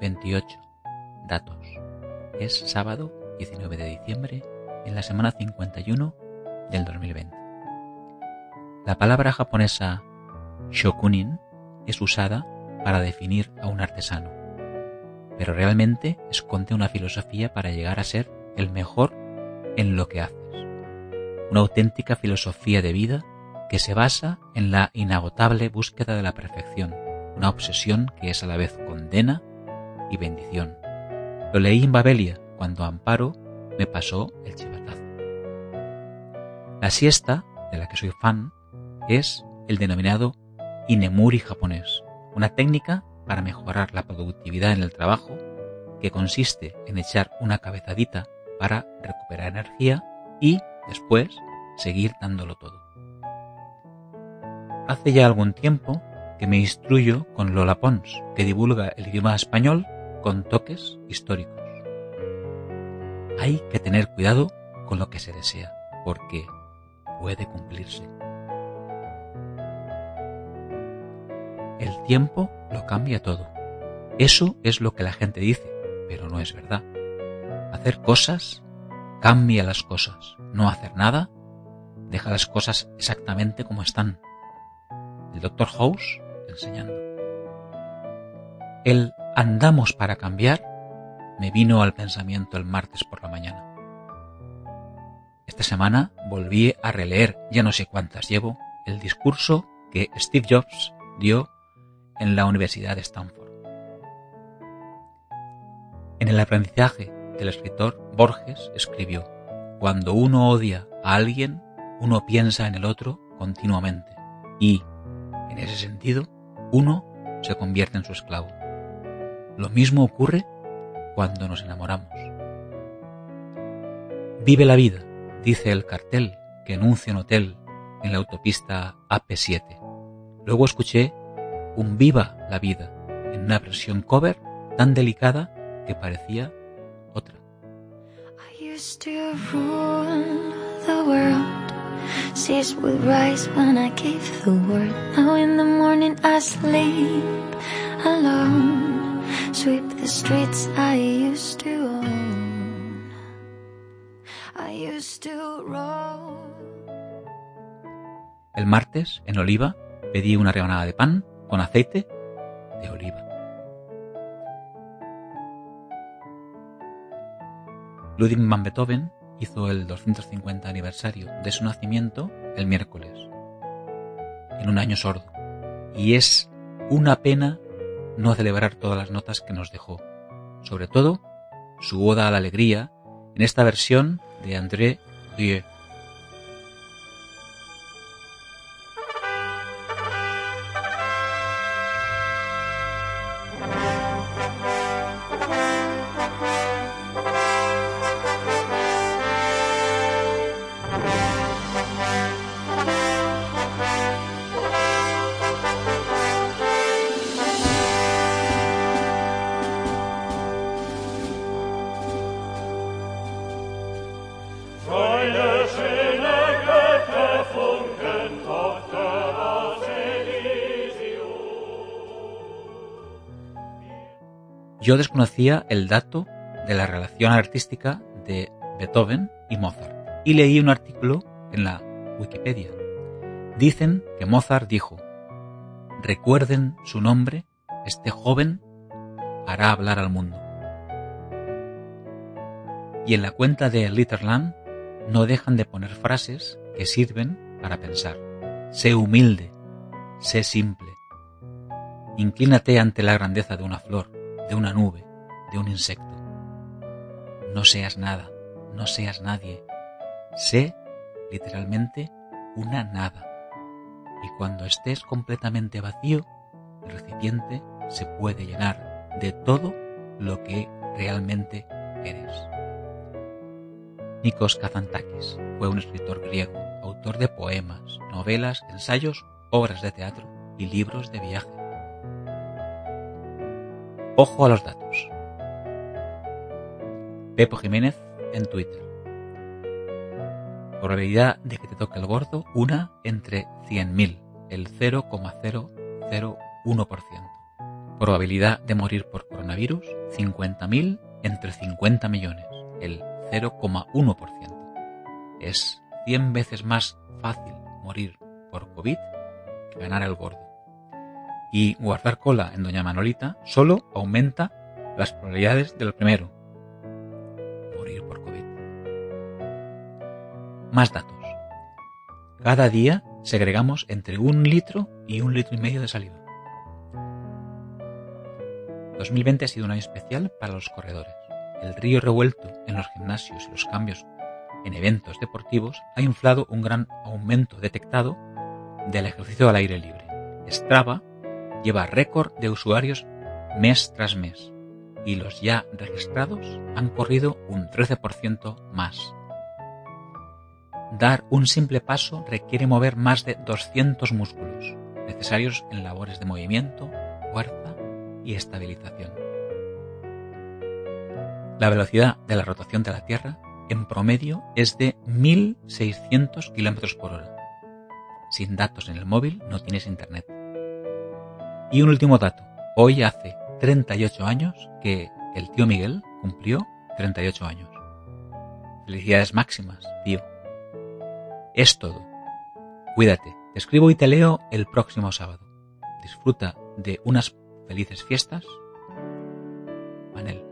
28. Datos. Es sábado 19 de diciembre en la semana 51 del 2020. La palabra japonesa shokunin es usada para definir a un artesano, pero realmente esconde una filosofía para llegar a ser el mejor en lo que haces. Una auténtica filosofía de vida que se basa en la inagotable búsqueda de la perfección, una obsesión que es a la vez condena y bendición. Lo leí en Babelia cuando Amparo me pasó el chivatazo. La siesta, de la que soy fan, es el denominado Inemuri japonés, una técnica para mejorar la productividad en el trabajo que consiste en echar una cabezadita para recuperar energía y, después, seguir dándolo todo. Hace ya algún tiempo que me instruyo con Lola Pons, que divulga el idioma español con toques históricos. Hay que tener cuidado con lo que se desea, porque puede cumplirse. El tiempo lo cambia todo. Eso es lo que la gente dice, pero no es verdad. Hacer cosas cambia las cosas. No hacer nada deja las cosas exactamente como están. El Dr. House enseñando. El andamos para cambiar me vino al pensamiento el martes por la mañana. Esta semana volví a releer, ya no sé cuántas llevo, el discurso que Steve Jobs dio en la Universidad de Stanford. En el aprendizaje del escritor Borges escribió, Cuando uno odia a alguien, uno piensa en el otro continuamente y, en ese sentido, uno se convierte en su esclavo. Lo mismo ocurre cuando nos enamoramos. Vive la vida, dice el cartel que anuncia un hotel en la autopista AP7. Luego escuché un Viva la vida en una versión cover tan delicada que parecía otra. I the. El martes, en Oliva, pedí una rebanada de pan con aceite de oliva. Ludwig van Beethoven hizo el 250 aniversario de su nacimiento el miércoles, en un año sordo, y es una pena no celebrar todas las notas que nos dejó, sobre todo su oda a la alegría en esta versión de André Rieu. Yo desconocía el dato de la relación artística de Beethoven y Mozart y leí un artículo en la Wikipedia. Dicen que Mozart dijo, recuerden su nombre, este joven hará hablar al mundo. Y en la cuenta de Litterland no dejan de poner frases que sirven para pensar. Sé humilde, sé simple. Inclínate ante la grandeza de una flor, de una nube, de un insecto. No seas nada, no seas nadie. Sé, literalmente, una nada. Y cuando estés completamente vacío, el recipiente se puede llenar de todo lo que realmente eres. Nikos Kazantakis fue un escritor griego, autor de poemas, novelas, ensayos, obras de teatro y libros de viaje. Ojo a los datos. Pepo Jiménez en Twitter. Probabilidad de que te toque el gordo, una entre 100.000, el 0,001%. Probabilidad de morir por coronavirus coronavirus, 50.000 entre 50 millones, el 0,1%. Es 100 veces más fácil morir por COVID que ganar el gordo. Y guardar cola en Doña Manolita solo aumenta las probabilidades de lo primero, morir por COVID. Más datos. Cada día segregamos entre un litro y un litro y medio de saliva. 2020 ha sido un año especial para los corredores. El río revuelto en los gimnasios y los cambios en eventos deportivos ha inflado un gran aumento detectado del ejercicio al aire libre. Strava lleva récord de usuarios mes tras mes y los ya registrados han corrido un 13% más. Dar un simple paso requiere mover más de 200 músculos, necesarios en labores de movimiento, fuerza y estabilización. La velocidad de la rotación de la Tierra en promedio es de 1.600 km por hora. Sin datos en el móvil no tienes internet. Y un último dato. Hoy hace 38 años que el tío Miguel cumplió 38 años. Felicidades máximas, tío. Es todo. Cuídate. Te escribo y te leo el próximo sábado. Disfruta de unas felices fiestas. Manel.